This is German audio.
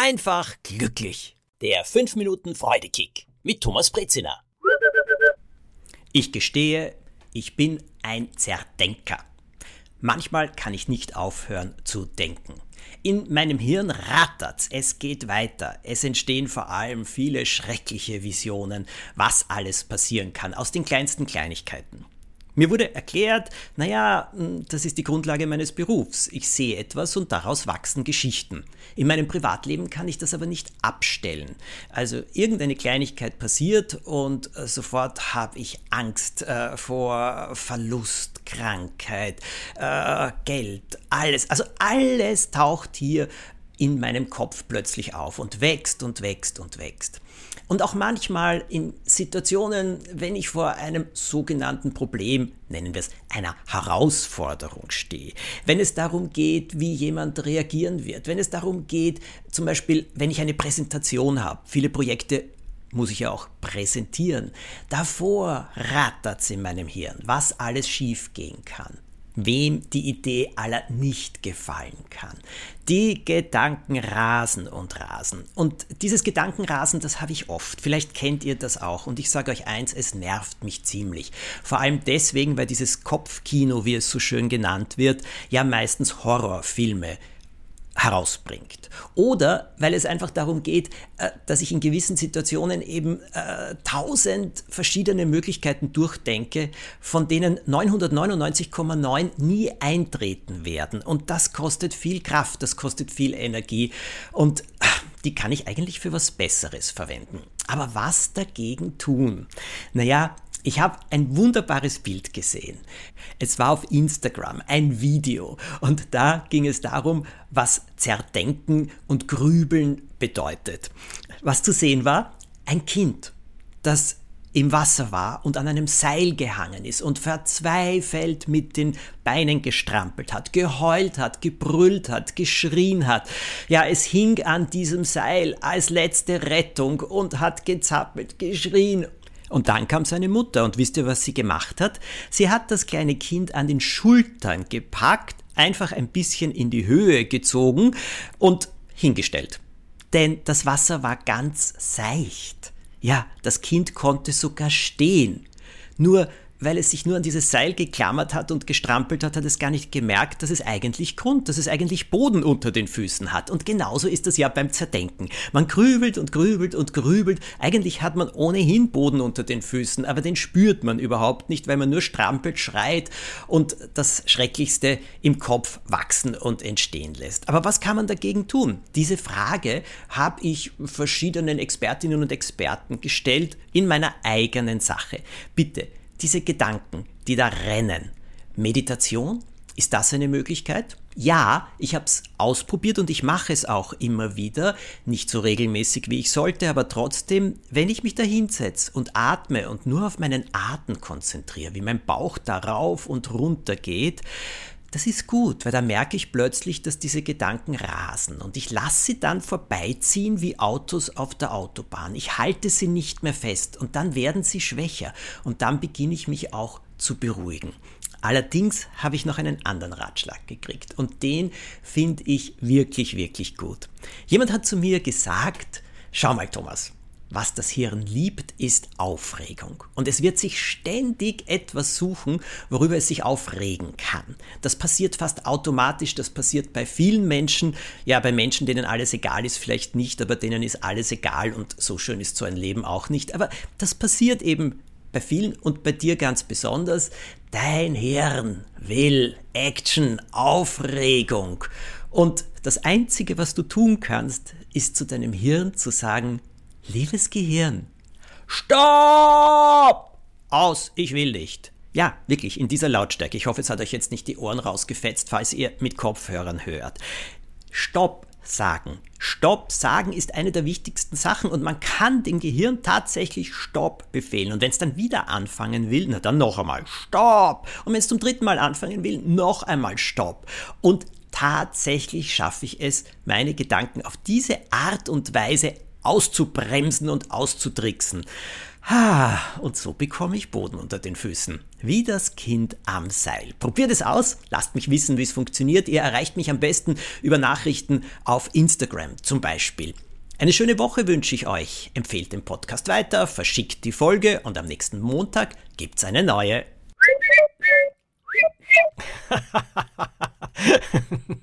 einfach glücklich. Der 5 Minuten Freudekick mit Thomas Brezina. Ich gestehe, ich bin ein Zerdenker. Manchmal kann ich nicht aufhören zu denken. In meinem Hirn rattert's, es geht weiter. Es entstehen vor allem viele schreckliche Visionen, was alles passieren kann aus den kleinsten Kleinigkeiten. Mir wurde erklärt, naja, hm, das ist die Grundlage meines Berufs. Ich sehe etwas und daraus wachsen Geschichten. In meinem Privatleben kann ich das aber nicht abstellen. Also irgendeine Kleinigkeit passiert und äh, sofort habe ich Angst äh, vor Verlust, Krankheit, äh, Geld, alles. Also alles taucht hier in meinem Kopf plötzlich auf und wächst und wächst und wächst. Und auch manchmal in Situationen, wenn ich vor einem sogenannten Problem, nennen wir es, einer Herausforderung stehe. Wenn es darum geht, wie jemand reagieren wird. Wenn es darum geht, zum Beispiel, wenn ich eine Präsentation habe. Viele Projekte muss ich ja auch präsentieren. Davor rattert es in meinem Hirn, was alles schiefgehen kann wem die Idee aller nicht gefallen kann. Die Gedanken rasen und rasen. Und dieses Gedankenrasen, das habe ich oft. Vielleicht kennt ihr das auch. Und ich sage euch eins, es nervt mich ziemlich. Vor allem deswegen, weil dieses Kopfkino, wie es so schön genannt wird, ja meistens Horrorfilme herausbringt. Oder weil es einfach darum geht, äh, dass ich in gewissen Situationen eben äh, tausend verschiedene Möglichkeiten durchdenke, von denen 999,9 nie eintreten werden. Und das kostet viel Kraft, das kostet viel Energie und äh, die kann ich eigentlich für was Besseres verwenden. Aber was dagegen tun? Naja, ich habe ein wunderbares Bild gesehen. Es war auf Instagram ein Video und da ging es darum, was Zerdenken und Grübeln bedeutet. Was zu sehen war, ein Kind, das im Wasser war und an einem Seil gehangen ist und verzweifelt mit den Beinen gestrampelt hat, geheult hat, gebrüllt hat, geschrien hat. Ja, es hing an diesem Seil als letzte Rettung und hat gezappelt, geschrien und dann kam seine Mutter und wisst ihr, was sie gemacht hat? Sie hat das kleine Kind an den Schultern gepackt, einfach ein bisschen in die Höhe gezogen und hingestellt. Denn das Wasser war ganz seicht. Ja, das Kind konnte sogar stehen. Nur weil es sich nur an dieses Seil geklammert hat und gestrampelt hat, hat es gar nicht gemerkt, dass es eigentlich Grund, dass es eigentlich Boden unter den Füßen hat. Und genauso ist das ja beim Zerdenken. Man grübelt und grübelt und grübelt. Eigentlich hat man ohnehin Boden unter den Füßen, aber den spürt man überhaupt nicht, weil man nur strampelt, schreit und das Schrecklichste im Kopf wachsen und entstehen lässt. Aber was kann man dagegen tun? Diese Frage habe ich verschiedenen Expertinnen und Experten gestellt in meiner eigenen Sache. Bitte diese Gedanken, die da rennen. Meditation, ist das eine Möglichkeit? Ja, ich habe es ausprobiert und ich mache es auch immer wieder, nicht so regelmäßig wie ich sollte, aber trotzdem, wenn ich mich da hinsetze und atme und nur auf meinen Atem konzentriere, wie mein Bauch darauf und runter geht, das ist gut, weil da merke ich plötzlich, dass diese Gedanken rasen und ich lasse sie dann vorbeiziehen wie Autos auf der Autobahn. Ich halte sie nicht mehr fest und dann werden sie schwächer und dann beginne ich mich auch zu beruhigen. Allerdings habe ich noch einen anderen Ratschlag gekriegt und den finde ich wirklich, wirklich gut. Jemand hat zu mir gesagt, schau mal Thomas, was das Hirn liebt, ist Aufregung. Und es wird sich ständig etwas suchen, worüber es sich aufregen kann. Das passiert fast automatisch, das passiert bei vielen Menschen. Ja, bei Menschen, denen alles egal ist, vielleicht nicht, aber denen ist alles egal und so schön ist so ein Leben auch nicht. Aber das passiert eben bei vielen und bei dir ganz besonders. Dein Hirn will Action, Aufregung. Und das Einzige, was du tun kannst, ist zu deinem Hirn zu sagen, Liebes Gehirn, Stopp! Aus, ich will nicht. Ja, wirklich, in dieser Lautstärke. Ich hoffe, es hat euch jetzt nicht die Ohren rausgefetzt, falls ihr mit Kopfhörern hört. Stopp sagen. Stopp sagen ist eine der wichtigsten Sachen und man kann dem Gehirn tatsächlich Stopp befehlen. Und wenn es dann wieder anfangen will, na dann noch einmal Stopp. Und wenn es zum dritten Mal anfangen will, noch einmal Stopp. Und tatsächlich schaffe ich es, meine Gedanken auf diese Art und Weise auszubremsen und auszutricksen. Ha, und so bekomme ich Boden unter den Füßen. Wie das Kind am Seil. Probiert es aus, lasst mich wissen, wie es funktioniert. Ihr erreicht mich am besten über Nachrichten auf Instagram zum Beispiel. Eine schöne Woche wünsche ich euch. Empfehlt den Podcast weiter, verschickt die Folge und am nächsten Montag gibt's eine neue.